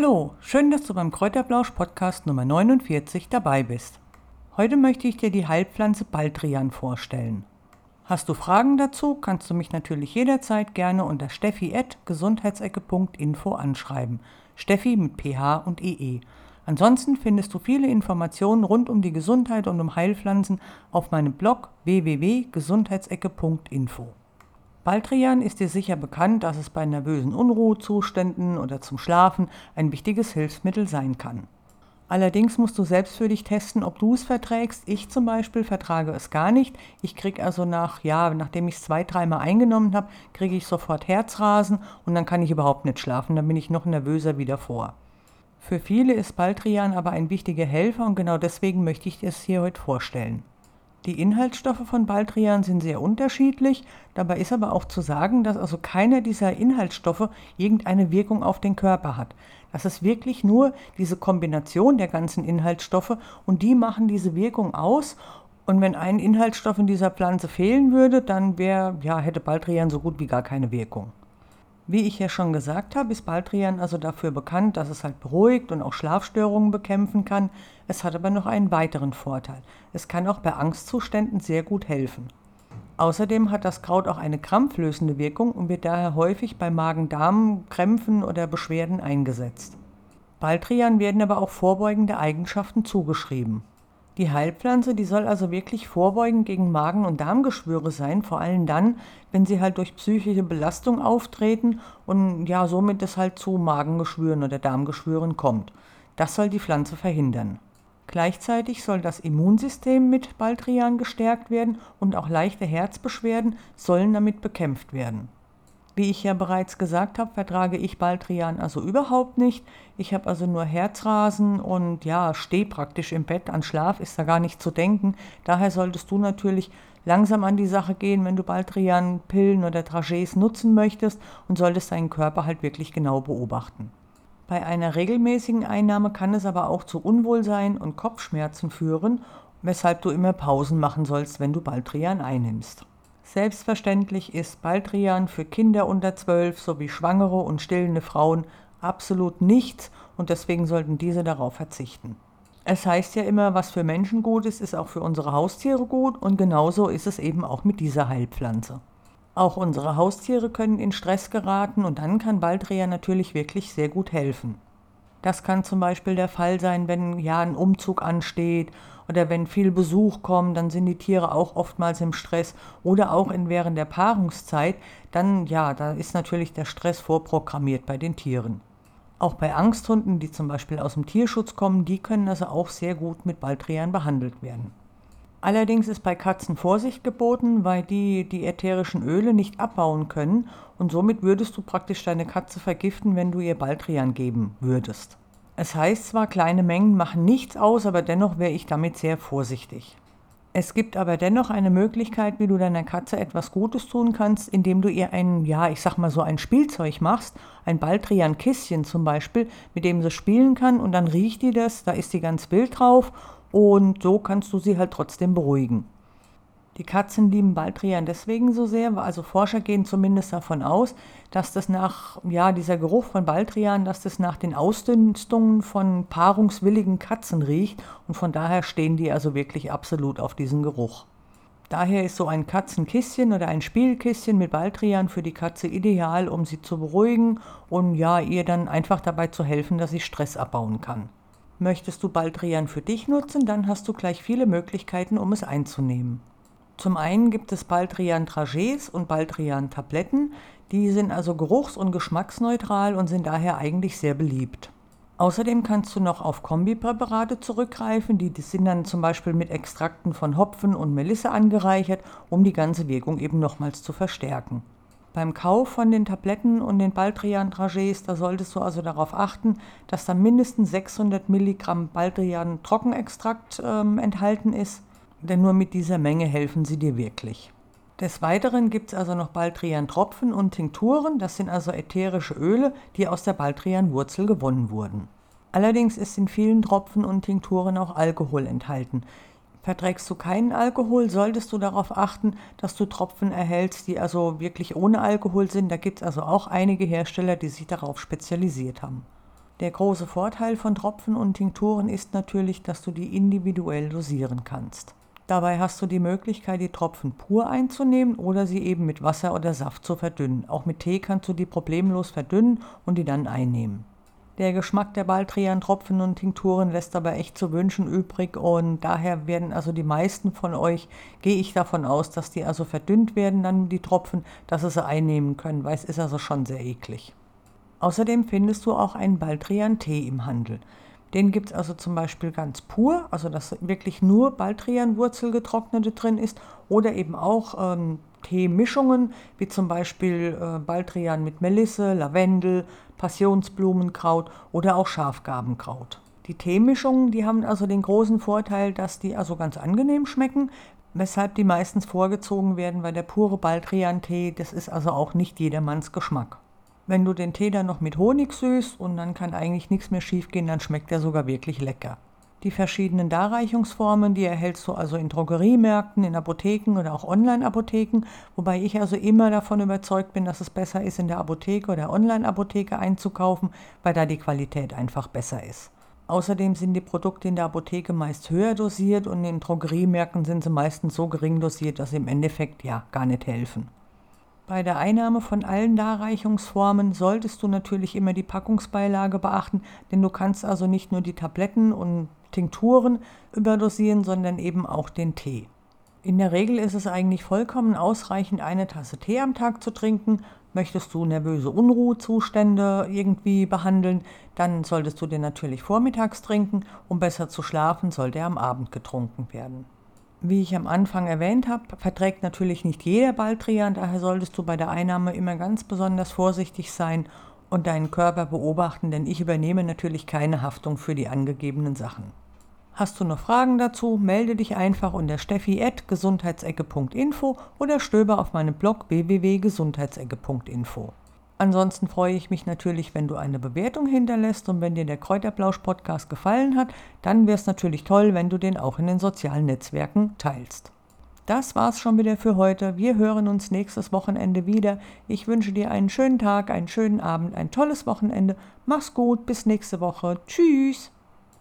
Hallo, schön, dass du beim Kräuterblausch Podcast Nummer 49 dabei bist. Heute möchte ich dir die Heilpflanze Baldrian vorstellen. Hast du Fragen dazu, kannst du mich natürlich jederzeit gerne unter steffi.gesundheitsecke.info anschreiben. Steffi mit PH und EE. Ansonsten findest du viele Informationen rund um die Gesundheit und um Heilpflanzen auf meinem Blog www.gesundheitsecke.info. Baldrian ist dir sicher bekannt, dass es bei nervösen Unruhezuständen oder zum Schlafen ein wichtiges Hilfsmittel sein kann. Allerdings musst du selbst für dich testen, ob du es verträgst. Ich zum Beispiel vertrage es gar nicht. Ich kriege also nach, ja, nachdem ich es zwei, dreimal eingenommen habe, kriege ich sofort Herzrasen und dann kann ich überhaupt nicht schlafen. Dann bin ich noch nervöser wie davor. Für viele ist Baldrian aber ein wichtiger Helfer und genau deswegen möchte ich es hier heute vorstellen. Die Inhaltsstoffe von Baldrian sind sehr unterschiedlich. Dabei ist aber auch zu sagen, dass also keiner dieser Inhaltsstoffe irgendeine Wirkung auf den Körper hat. Das ist wirklich nur diese Kombination der ganzen Inhaltsstoffe und die machen diese Wirkung aus. Und wenn ein Inhaltsstoff in dieser Pflanze fehlen würde, dann wäre, ja, hätte Baldrian so gut wie gar keine Wirkung. Wie ich ja schon gesagt habe, ist Baldrian also dafür bekannt, dass es halt beruhigt und auch Schlafstörungen bekämpfen kann. Es hat aber noch einen weiteren Vorteil. Es kann auch bei Angstzuständen sehr gut helfen. Außerdem hat das Kraut auch eine krampflösende Wirkung und wird daher häufig bei Magen-Darm-Krämpfen oder Beschwerden eingesetzt. Baldrian werden aber auch vorbeugende Eigenschaften zugeschrieben. Die Heilpflanze, die soll also wirklich vorbeugend gegen Magen- und Darmgeschwüre sein, vor allem dann, wenn sie halt durch psychische Belastung auftreten und ja, somit es halt zu Magengeschwüren oder Darmgeschwüren kommt. Das soll die Pflanze verhindern. Gleichzeitig soll das Immunsystem mit Baldrian gestärkt werden und auch leichte Herzbeschwerden sollen damit bekämpft werden. Wie ich ja bereits gesagt habe, vertrage ich Baldrian also überhaupt nicht. Ich habe also nur Herzrasen und ja, stehe praktisch im Bett. An Schlaf ist da gar nicht zu denken. Daher solltest du natürlich langsam an die Sache gehen, wenn du Baldrian, Pillen oder Trajets nutzen möchtest und solltest deinen Körper halt wirklich genau beobachten. Bei einer regelmäßigen Einnahme kann es aber auch zu Unwohlsein und Kopfschmerzen führen, weshalb du immer Pausen machen sollst, wenn du Baldrian einnimmst. Selbstverständlich ist Baldrian für Kinder unter 12 sowie schwangere und stillende Frauen absolut nichts und deswegen sollten diese darauf verzichten. Es heißt ja immer, was für Menschen gut ist, ist auch für unsere Haustiere gut und genauso ist es eben auch mit dieser Heilpflanze. Auch unsere Haustiere können in Stress geraten und dann kann Baldrian natürlich wirklich sehr gut helfen. Das kann zum Beispiel der Fall sein, wenn ja ein Umzug ansteht oder wenn viel Besuch kommt, dann sind die Tiere auch oftmals im Stress oder auch in während der Paarungszeit, dann ja, da ist natürlich der Stress vorprogrammiert bei den Tieren. Auch bei Angsthunden, die zum Beispiel aus dem Tierschutz kommen, die können also auch sehr gut mit Baldrian behandelt werden. Allerdings ist bei Katzen Vorsicht geboten, weil die die ätherischen Öle nicht abbauen können und somit würdest du praktisch deine Katze vergiften, wenn du ihr Baldrian geben würdest. Es heißt zwar, kleine Mengen machen nichts aus, aber dennoch wäre ich damit sehr vorsichtig. Es gibt aber dennoch eine Möglichkeit, wie du deiner Katze etwas Gutes tun kannst, indem du ihr ein, ja, ich sag mal so ein Spielzeug machst, ein Baldrian-Kisschen zum Beispiel, mit dem sie spielen kann und dann riecht die das, da ist sie ganz wild drauf und so kannst du sie halt trotzdem beruhigen. Die Katzen lieben Baldrian deswegen so sehr, also Forscher gehen zumindest davon aus, dass das nach, ja, dieser Geruch von Baldrian, dass das nach den Ausdünstungen von paarungswilligen Katzen riecht und von daher stehen die also wirklich absolut auf diesen Geruch. Daher ist so ein Katzenkisschen oder ein Spielkisschen mit Baldrian für die Katze ideal, um sie zu beruhigen und ja, ihr dann einfach dabei zu helfen, dass sie Stress abbauen kann. Möchtest du Baldrian für dich nutzen, dann hast du gleich viele Möglichkeiten, um es einzunehmen. Zum einen gibt es Baldrian Trajets und Baldrian Tabletten. Die sind also geruchs- und geschmacksneutral und sind daher eigentlich sehr beliebt. Außerdem kannst du noch auf Kombipräparate zurückgreifen, die sind dann zum Beispiel mit Extrakten von Hopfen und Melisse angereichert, um die ganze Wirkung eben nochmals zu verstärken. Beim Kauf von den Tabletten und den Baldrian Trajets, da solltest du also darauf achten, dass da mindestens 600 Milligramm Baldrian Trockenextrakt ähm, enthalten ist denn nur mit dieser Menge helfen sie dir wirklich. Des Weiteren gibt es also noch Baldrian-Tropfen und Tinkturen, das sind also ätherische Öle, die aus der Baldrian-Wurzel gewonnen wurden. Allerdings ist in vielen Tropfen und Tinkturen auch Alkohol enthalten. Verträgst du keinen Alkohol, solltest du darauf achten, dass du Tropfen erhältst, die also wirklich ohne Alkohol sind. Da gibt es also auch einige Hersteller, die sich darauf spezialisiert haben. Der große Vorteil von Tropfen und Tinkturen ist natürlich, dass du die individuell dosieren kannst. Dabei hast du die Möglichkeit, die Tropfen pur einzunehmen oder sie eben mit Wasser oder Saft zu verdünnen. Auch mit Tee kannst du die problemlos verdünnen und die dann einnehmen. Der Geschmack der Baldrian-Tropfen und Tinkturen lässt aber echt zu wünschen übrig und daher werden also die meisten von euch, gehe ich davon aus, dass die also verdünnt werden, dann die Tropfen, dass sie sie einnehmen können, weil es ist also schon sehr eklig. Außerdem findest du auch einen Baldrian-Tee im Handel. Den gibt es also zum Beispiel ganz pur, also dass wirklich nur Baldrian-Wurzel getrocknete drin ist oder eben auch ähm, Teemischungen, wie zum Beispiel äh, Baldrian mit Melisse, Lavendel, Passionsblumenkraut oder auch Schafgarbenkraut. Die Teemischungen, die haben also den großen Vorteil, dass die also ganz angenehm schmecken, weshalb die meistens vorgezogen werden, weil der pure Baldrian-Tee, das ist also auch nicht jedermanns Geschmack. Wenn du den Tee dann noch mit Honig süßt und dann kann eigentlich nichts mehr schiefgehen, dann schmeckt er sogar wirklich lecker. Die verschiedenen Darreichungsformen, die erhältst du also in Drogeriemärkten, in Apotheken oder auch Online-Apotheken, wobei ich also immer davon überzeugt bin, dass es besser ist, in der Apotheke oder Online-Apotheke einzukaufen, weil da die Qualität einfach besser ist. Außerdem sind die Produkte in der Apotheke meist höher dosiert und in Drogeriemärkten sind sie meistens so gering dosiert, dass sie im Endeffekt ja gar nicht helfen. Bei der Einnahme von allen Darreichungsformen solltest du natürlich immer die Packungsbeilage beachten, denn du kannst also nicht nur die Tabletten und Tinkturen überdosieren, sondern eben auch den Tee. In der Regel ist es eigentlich vollkommen ausreichend, eine Tasse Tee am Tag zu trinken. Möchtest du nervöse Unruhezustände irgendwie behandeln, dann solltest du den natürlich vormittags trinken. Um besser zu schlafen, sollte er am Abend getrunken werden. Wie ich am Anfang erwähnt habe, verträgt natürlich nicht jeder Baldrian, daher solltest du bei der Einnahme immer ganz besonders vorsichtig sein und deinen Körper beobachten, denn ich übernehme natürlich keine Haftung für die angegebenen Sachen. Hast du noch Fragen dazu, melde dich einfach unter steffi.gesundheitsecke.info oder stöber auf meinem Blog www.gesundheitsecke.info. Ansonsten freue ich mich natürlich, wenn du eine Bewertung hinterlässt und wenn dir der Kräuterblausch-Podcast gefallen hat, dann wäre es natürlich toll, wenn du den auch in den sozialen Netzwerken teilst. Das war's schon wieder für heute. Wir hören uns nächstes Wochenende wieder. Ich wünsche dir einen schönen Tag, einen schönen Abend, ein tolles Wochenende. Mach's gut, bis nächste Woche. Tschüss.